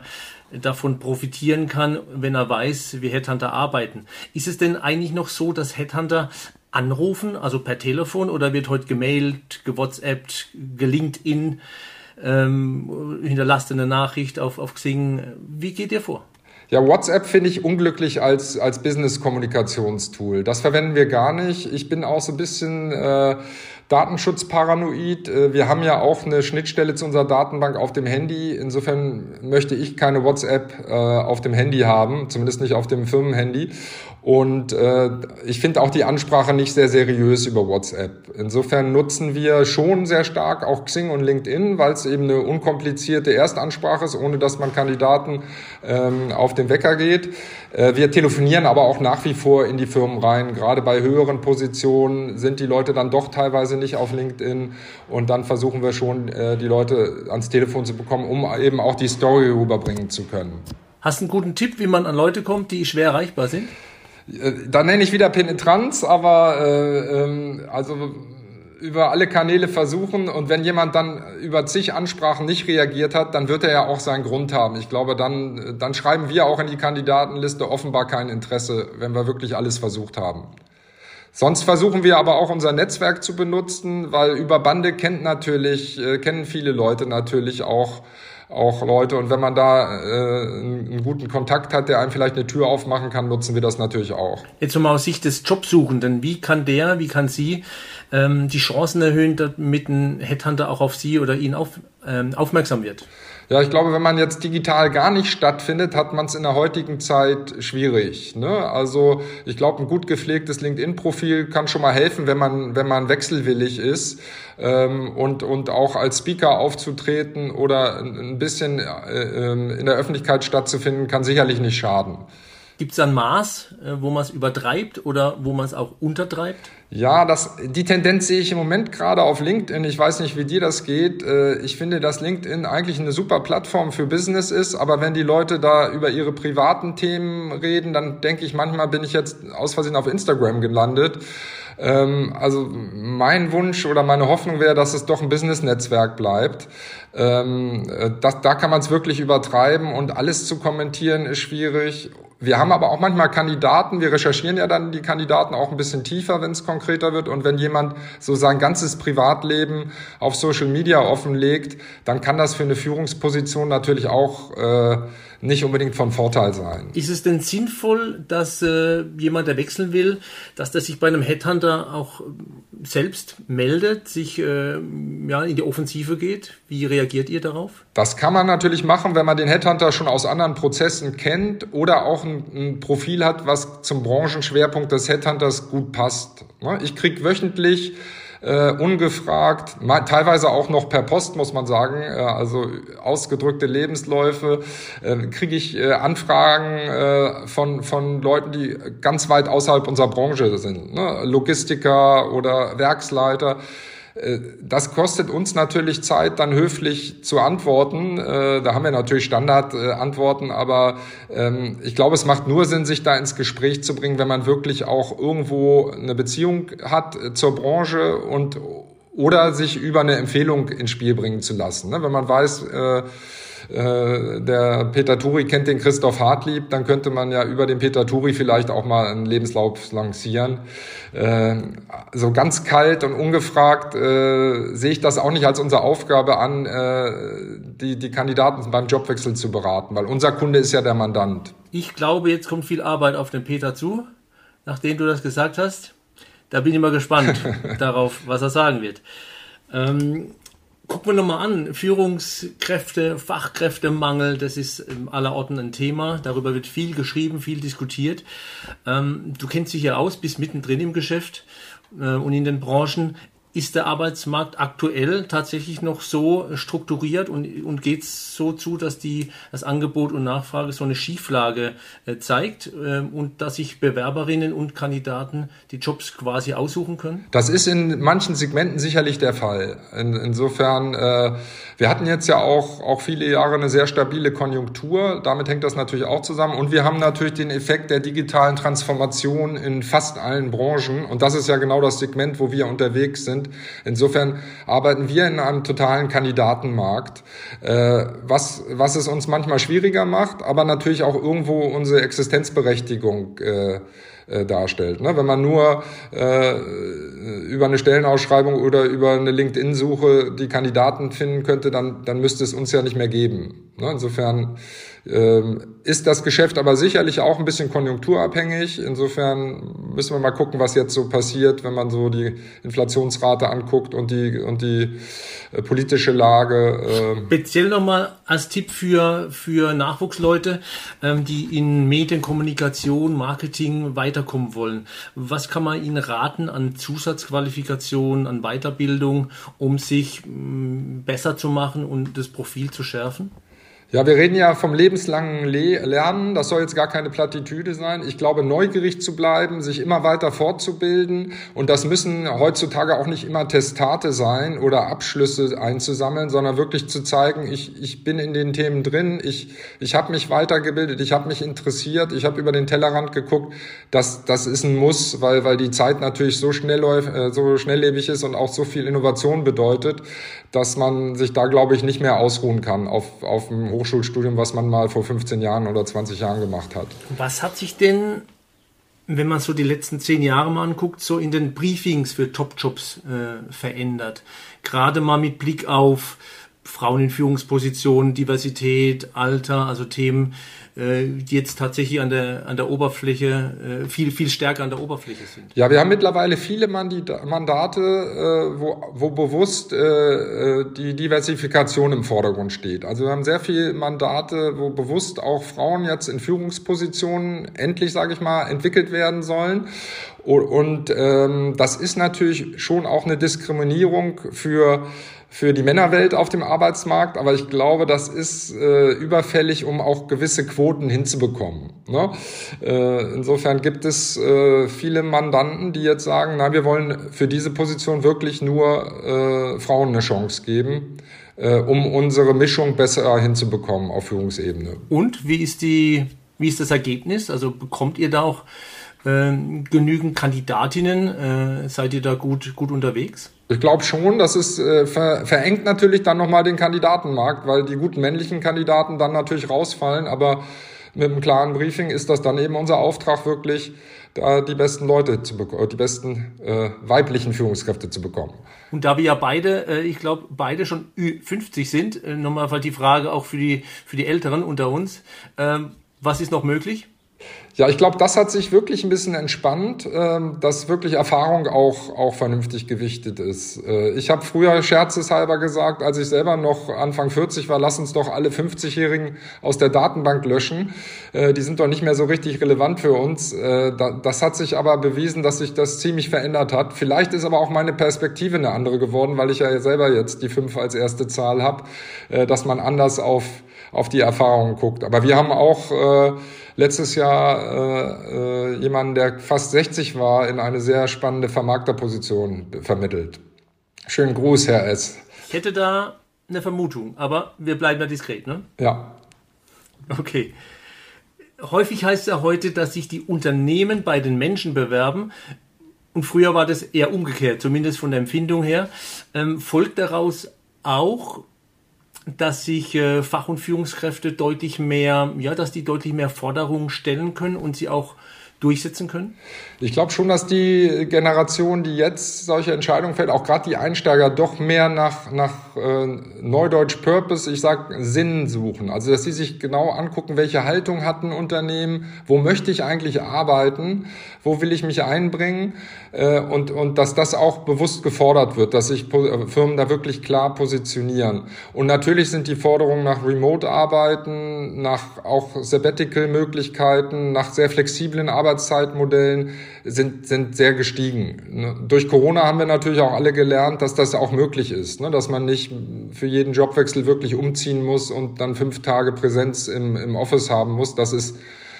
davon profitieren kann, wenn er weiß, wie Headhunter arbeiten. Ist es denn eigentlich noch so, dass Headhunter anrufen, also per Telefon, oder wird heute gemailt, gewhatsappt, gelinkedin, ähm, hinterlasst eine Nachricht auf, auf Xing? Wie geht ihr vor? Ja, WhatsApp finde ich unglücklich als, als Business-Kommunikationstool. Das verwenden wir gar nicht. Ich bin auch so ein bisschen äh, datenschutzparanoid. Äh, wir haben ja auch eine Schnittstelle zu unserer Datenbank auf dem Handy. Insofern möchte ich keine WhatsApp äh, auf dem Handy haben, zumindest nicht auf dem Firmenhandy. Und äh, ich finde auch die Ansprache nicht sehr seriös über WhatsApp. Insofern nutzen wir schon sehr stark auch Xing und LinkedIn, weil es eben eine unkomplizierte Erstansprache ist, ohne dass man Kandidaten ähm, auf den Wecker geht. Äh, wir telefonieren aber auch nach wie vor in die Firmen rein. Gerade bei höheren Positionen sind die Leute dann doch teilweise nicht auf LinkedIn und dann versuchen wir schon, äh, die Leute ans Telefon zu bekommen, um eben auch die Story rüberbringen zu können. Hast du einen guten Tipp, wie man an Leute kommt, die schwer erreichbar sind? Äh, da nenne ich wieder Penetranz, aber äh, ähm, also über alle Kanäle versuchen und wenn jemand dann über zig Ansprachen nicht reagiert hat, dann wird er ja auch seinen Grund haben. Ich glaube, dann, dann schreiben wir auch in die Kandidatenliste offenbar kein Interesse, wenn wir wirklich alles versucht haben. Sonst versuchen wir aber auch unser Netzwerk zu benutzen, weil über Bande kennt natürlich, äh, kennen viele Leute natürlich auch auch Leute. Und wenn man da äh, einen guten Kontakt hat, der einem vielleicht eine Tür aufmachen kann, nutzen wir das natürlich auch. Jetzt mal aus Sicht des Jobsuchenden, wie kann der, wie kann sie ähm, die Chancen erhöhen, damit ein Headhunter auch auf sie oder ihn auf, ähm, aufmerksam wird? Ja, ich glaube, wenn man jetzt digital gar nicht stattfindet, hat man es in der heutigen Zeit schwierig. Ne? Also ich glaube, ein gut gepflegtes LinkedIn-Profil kann schon mal helfen, wenn man, wenn man wechselwillig ist ähm, und, und auch als Speaker aufzutreten oder ein bisschen äh, ähm, in der Öffentlichkeit stattzufinden, kann sicherlich nicht schaden. Gibt es ein Maß, äh, wo man es übertreibt oder wo man es auch untertreibt? Ja, das, die Tendenz sehe ich im Moment gerade auf LinkedIn. Ich weiß nicht, wie dir das geht. Äh, ich finde, dass LinkedIn eigentlich eine super Plattform für Business ist, aber wenn die Leute da über ihre privaten Themen reden, dann denke ich, manchmal bin ich jetzt aus Versehen auf Instagram gelandet. Ähm, also mein Wunsch oder meine Hoffnung wäre, dass es doch ein Business-Netzwerk bleibt. Ähm, äh, das, da kann man es wirklich übertreiben und alles zu kommentieren ist schwierig. Wir haben aber auch manchmal Kandidaten, wir recherchieren ja dann die Kandidaten auch ein bisschen tiefer, wenn es konkreter wird. Und wenn jemand so sein ganzes Privatleben auf Social Media offenlegt, dann kann das für eine Führungsposition natürlich auch äh, nicht unbedingt von Vorteil sein. Ist es denn sinnvoll, dass äh, jemand, der wechseln will, dass der sich bei einem Headhunter auch selbst meldet, sich äh, ja, in die Offensive geht? Wie reagiert ihr darauf? Das kann man natürlich machen, wenn man den Headhunter schon aus anderen Prozessen kennt oder auch ein, ein Profil hat, was zum Branchenschwerpunkt des Headhunters gut passt. Ne? Ich krieg wöchentlich äh, ungefragt, teilweise auch noch per Post, muss man sagen, äh, also ausgedrückte Lebensläufe, äh, kriege ich äh, Anfragen äh, von, von Leuten, die ganz weit außerhalb unserer Branche sind, ne? Logistiker oder Werksleiter das kostet uns natürlich Zeit, dann höflich zu antworten. Äh, da haben wir natürlich Standardantworten, aber ähm, ich glaube, es macht nur Sinn, sich da ins Gespräch zu bringen, wenn man wirklich auch irgendwo eine Beziehung hat äh, zur Branche und oder sich über eine Empfehlung ins Spiel bringen zu lassen. Ne? Wenn man weiß, äh, der Peter Turi kennt den Christoph Hartlieb, dann könnte man ja über den Peter Turi vielleicht auch mal einen Lebenslauf lancieren. Äh, so ganz kalt und ungefragt äh, sehe ich das auch nicht als unsere Aufgabe an, die, die Kandidaten beim Jobwechsel zu beraten, weil unser Kunde ist ja der Mandant. Ich glaube, jetzt kommt viel Arbeit auf den Peter zu, nachdem du das gesagt hast. Da bin ich mal gespannt [laughs] darauf, was er sagen wird. Ähm, gucken wir nochmal an. Führungskräfte, Fachkräftemangel, das ist in aller Orten ein Thema. Darüber wird viel geschrieben, viel diskutiert. Ähm, du kennst dich ja aus, bist mittendrin im Geschäft äh, und in den Branchen. Ist der Arbeitsmarkt aktuell tatsächlich noch so strukturiert und, und geht es so zu, dass die, das Angebot und Nachfrage so eine Schieflage äh, zeigt äh, und dass sich Bewerberinnen und Kandidaten die Jobs quasi aussuchen können? Das ist in manchen Segmenten sicherlich der Fall. In, insofern, äh, wir hatten jetzt ja auch, auch viele Jahre eine sehr stabile Konjunktur. Damit hängt das natürlich auch zusammen. Und wir haben natürlich den Effekt der digitalen Transformation in fast allen Branchen. Und das ist ja genau das Segment, wo wir unterwegs sind. Insofern arbeiten wir in einem totalen Kandidatenmarkt, äh, was, was es uns manchmal schwieriger macht, aber natürlich auch irgendwo unsere Existenzberechtigung äh, äh, darstellt. Ne? Wenn man nur äh, über eine Stellenausschreibung oder über eine LinkedIn-Suche die Kandidaten finden könnte, dann, dann müsste es uns ja nicht mehr geben. Ne? Insofern ähm, ist das Geschäft aber sicherlich auch ein bisschen konjunkturabhängig. Insofern müssen wir mal gucken, was jetzt so passiert, wenn man so die Inflationsrate anguckt und die, und die äh, politische Lage. Ähm. Speziell nochmal als Tipp für, für Nachwuchsleute, ähm, die in Medienkommunikation, Marketing weiterkommen wollen. Was kann man ihnen raten an Zusatzqualifikation, an Weiterbildung, um sich besser zu machen und das Profil zu schärfen? Ja, wir reden ja vom lebenslangen Le Lernen. Das soll jetzt gar keine Plattitüde sein. Ich glaube, neugierig zu bleiben, sich immer weiter fortzubilden. Und das müssen heutzutage auch nicht immer Testate sein oder Abschlüsse einzusammeln, sondern wirklich zu zeigen, ich, ich bin in den Themen drin, ich, ich habe mich weitergebildet, ich habe mich interessiert, ich habe über den Tellerrand geguckt. Das, das ist ein Muss, weil, weil die Zeit natürlich so schnell läuft, äh, so schnelllebig ist und auch so viel Innovation bedeutet, dass man sich da, glaube ich, nicht mehr ausruhen kann auf, auf dem Hochschulstudium, was man mal vor 15 Jahren oder 20 Jahren gemacht hat. Was hat sich denn, wenn man so die letzten zehn Jahre mal anguckt, so in den Briefings für Top-Jobs äh, verändert? Gerade mal mit Blick auf Frauen in Führungspositionen, Diversität, Alter, also Themen, äh, jetzt tatsächlich an der, an der Oberfläche, äh, viel, viel stärker an der Oberfläche sind. Ja, wir haben mittlerweile viele Mandate, äh, wo, wo bewusst die Diversifikation im Vordergrund steht. Also wir haben sehr viele Mandate, wo bewusst auch Frauen jetzt in Führungspositionen endlich, sage ich mal, entwickelt werden sollen. Und ähm, das ist natürlich schon auch eine Diskriminierung für für die Männerwelt auf dem Arbeitsmarkt, aber ich glaube, das ist äh, überfällig, um auch gewisse Quoten hinzubekommen. Ne? Äh, insofern gibt es äh, viele Mandanten, die jetzt sagen, na, wir wollen für diese Position wirklich nur äh, Frauen eine Chance geben, äh, um unsere Mischung besser hinzubekommen auf Führungsebene. Und wie ist die, wie ist das Ergebnis? Also bekommt ihr da auch äh, genügend Kandidatinnen? Äh, seid ihr da gut, gut unterwegs? Ich glaube schon, dass es äh, ver verengt natürlich dann nochmal den Kandidatenmarkt, weil die guten männlichen Kandidaten dann natürlich rausfallen, aber mit einem klaren Briefing ist das dann eben unser Auftrag wirklich, da die besten Leute zu bekommen, die besten äh, weiblichen Führungskräfte zu bekommen. Und da wir ja beide, äh, ich glaube, beide schon Ü50 sind, äh, nochmal die Frage auch für die, für die Älteren unter uns, äh, was ist noch möglich? Ja, ich glaube, das hat sich wirklich ein bisschen entspannt, ähm, dass wirklich Erfahrung auch, auch vernünftig gewichtet ist. Äh, ich habe früher scherzeshalber gesagt, als ich selber noch Anfang 40 war, lass uns doch alle 50-Jährigen aus der Datenbank löschen. Äh, die sind doch nicht mehr so richtig relevant für uns. Äh, das hat sich aber bewiesen, dass sich das ziemlich verändert hat. Vielleicht ist aber auch meine Perspektive eine andere geworden, weil ich ja selber jetzt die fünf als erste Zahl habe, dass man anders auf, auf die Erfahrungen guckt. Aber wir haben auch äh, letztes Jahr äh, äh, jemanden, der fast 60 war, in eine sehr spannende Vermarkterposition vermittelt. Schönen Gruß, Herr S. Ich hätte da eine Vermutung, aber wir bleiben da diskret, ne? Ja. Okay. Häufig heißt es ja heute, dass sich die Unternehmen bei den Menschen bewerben. Und früher war das eher umgekehrt, zumindest von der Empfindung her. Ähm, folgt daraus auch, dass sich äh, Fach- und Führungskräfte deutlich mehr, ja, dass die deutlich mehr Forderungen stellen können und sie auch durchsetzen können? Ich glaube schon, dass die Generation, die jetzt solche Entscheidungen fällt, auch gerade die Einsteiger, doch mehr nach, nach äh, Neudeutsch Purpose, ich sag Sinn suchen. Also dass sie sich genau angucken, welche Haltung hat ein Unternehmen, wo möchte ich eigentlich arbeiten, wo will ich mich einbringen äh, und, und dass das auch bewusst gefordert wird, dass sich äh, Firmen da wirklich klar positionieren. Und natürlich sind die Forderungen nach Remote-Arbeiten, nach auch Sabbatical-Möglichkeiten, nach sehr flexiblen Arbeitszeitmodellen sind, sind sehr gestiegen. Ne? Durch Corona haben wir natürlich auch alle gelernt, dass das auch möglich ist, ne? dass man nicht für jeden Jobwechsel wirklich umziehen muss und dann fünf Tage Präsenz im, im Office haben muss. Das ist,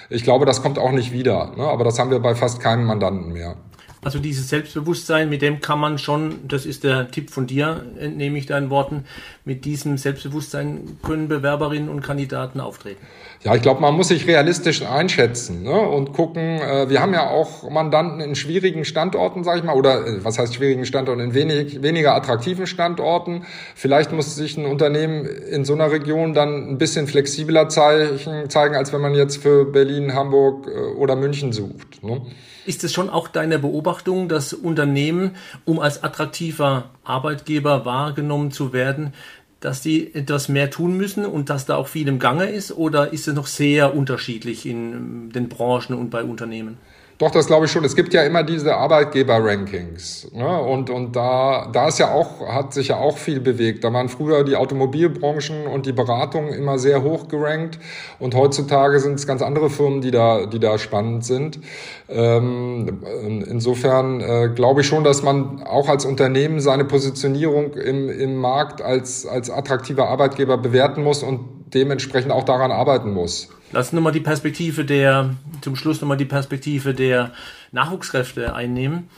ich glaube, das kommt auch nicht wieder. Ne? Aber das haben wir bei fast keinem Mandanten mehr. Also dieses Selbstbewusstsein, mit dem kann man schon, das ist der Tipp von dir, entnehme ich deinen Worten, mit diesem Selbstbewusstsein können Bewerberinnen und Kandidaten auftreten. Ja, ich glaube, man muss sich realistisch einschätzen ne? und gucken. Äh, wir haben ja auch Mandanten in schwierigen Standorten, sage ich mal, oder äh, was heißt schwierigen Standorten, in wenig, weniger attraktiven Standorten. Vielleicht muss sich ein Unternehmen in so einer Region dann ein bisschen flexibler zeigen, zeigen als wenn man jetzt für Berlin, Hamburg äh, oder München sucht. Ne? Ist es schon auch deine Beobachtung, dass Unternehmen, um als attraktiver Arbeitgeber wahrgenommen zu werden, dass die etwas mehr tun müssen und dass da auch viel im Gange ist? Oder ist es noch sehr unterschiedlich in den Branchen und bei Unternehmen? Doch, das glaube ich schon. Es gibt ja immer diese Arbeitgeber-Rankings. Ne? Und, und da, da ist ja auch, hat sich ja auch viel bewegt. Da waren früher die Automobilbranchen und die Beratungen immer sehr hoch gerankt. Und heutzutage sind es ganz andere Firmen, die da, die da spannend sind. Ähm, insofern äh, glaube ich schon, dass man auch als Unternehmen seine Positionierung im, im Markt als, als attraktiver Arbeitgeber bewerten muss und dementsprechend auch daran arbeiten muss. Lass uns nochmal die Perspektive der, zum Schluss nochmal die Perspektive der Nachwuchskräfte einnehmen.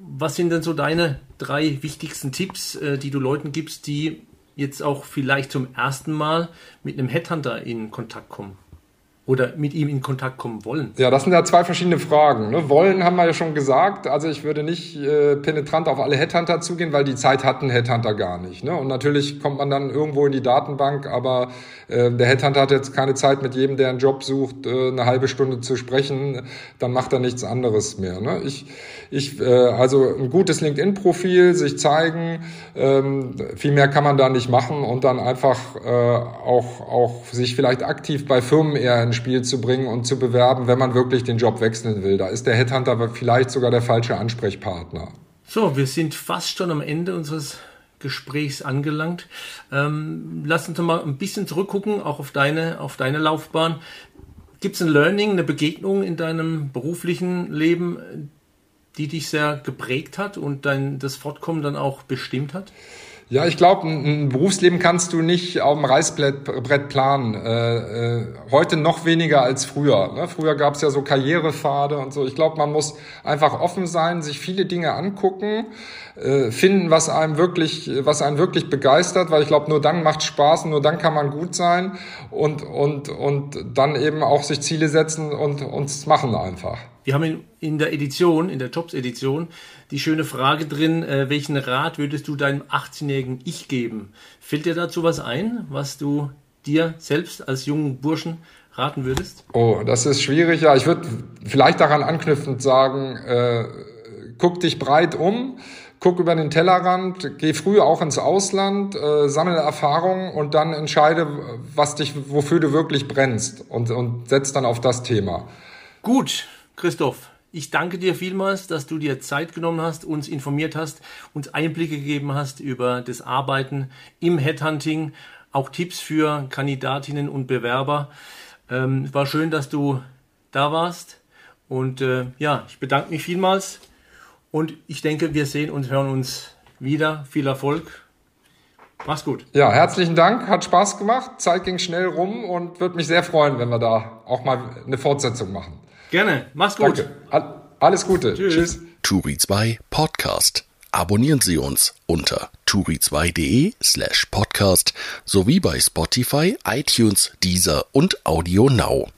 Was sind denn so deine drei wichtigsten Tipps, äh, die du Leuten gibst, die jetzt auch vielleicht zum ersten Mal mit einem Headhunter in Kontakt kommen? Oder mit ihm in Kontakt kommen wollen? Ja, das sind ja zwei verschiedene Fragen. Ne? Wollen haben wir ja schon gesagt. Also ich würde nicht äh, penetrant auf alle Headhunter zugehen, weil die Zeit hatten Headhunter gar nicht. Ne? Und natürlich kommt man dann irgendwo in die Datenbank, aber äh, der Headhunter hat jetzt keine Zeit, mit jedem, der einen Job sucht, äh, eine halbe Stunde zu sprechen. Dann macht er nichts anderes mehr. Ne? Ich, ich, äh, also ein gutes LinkedIn-Profil, sich zeigen, ähm, viel mehr kann man da nicht machen und dann einfach äh, auch, auch sich vielleicht aktiv bei Firmen eher ins Spiel zu bringen und zu bewerben, wenn man wirklich den Job wechseln will. Da ist der Headhunter vielleicht sogar der falsche Ansprechpartner. So, wir sind fast schon am Ende unseres Gesprächs angelangt. Ähm, lass uns mal ein bisschen zurückgucken, auch auf deine, auf deine Laufbahn. Gibt es ein Learning, eine Begegnung in deinem beruflichen Leben, die dich sehr geprägt hat und dein, das Fortkommen dann auch bestimmt hat? Ja, ich glaube, ein, Berufsleben kannst du nicht auf dem Reißbrett planen. Äh, äh, heute noch weniger als früher. Ne? Früher gab es ja so Karrierepfade und so. Ich glaube, man muss einfach offen sein, sich viele Dinge angucken, äh, finden, was einem wirklich, was einen wirklich begeistert, weil ich glaube, nur dann macht Spaß und nur dann kann man gut sein und und und dann eben auch sich Ziele setzen und uns machen einfach. Wir haben in, der Edition, in der Jobs-Edition, die schöne Frage drin, äh, welchen Rat würdest du deinem 18-jährigen Ich geben? Fällt dir dazu was ein, was du dir selbst als jungen Burschen raten würdest? Oh, das ist schwierig. Ja, ich würde vielleicht daran anknüpfend sagen, äh, guck dich breit um, guck über den Tellerrand, geh früh auch ins Ausland, äh, sammle Erfahrungen und dann entscheide, was dich, wofür du wirklich brennst und, und setz dann auf das Thema. Gut, Christoph, ich danke dir vielmals, dass du dir Zeit genommen hast, uns informiert hast, uns Einblicke gegeben hast über das Arbeiten im Headhunting, auch Tipps für Kandidatinnen und Bewerber. Ähm, war schön, dass du da warst. Und äh, ja, ich bedanke mich vielmals. Und ich denke, wir sehen und hören uns wieder. Viel Erfolg. Mach's gut. Ja, herzlichen Dank. Hat Spaß gemacht. Zeit ging schnell rum und würde mich sehr freuen, wenn wir da auch mal eine Fortsetzung machen. Gerne. Mach's gut. Danke. Alles Gute. Tschüss. Tschüss. Turi 2 Podcast. Abonnieren Sie uns unter turi2.de slash podcast sowie bei Spotify, iTunes, Deezer und Audio Now.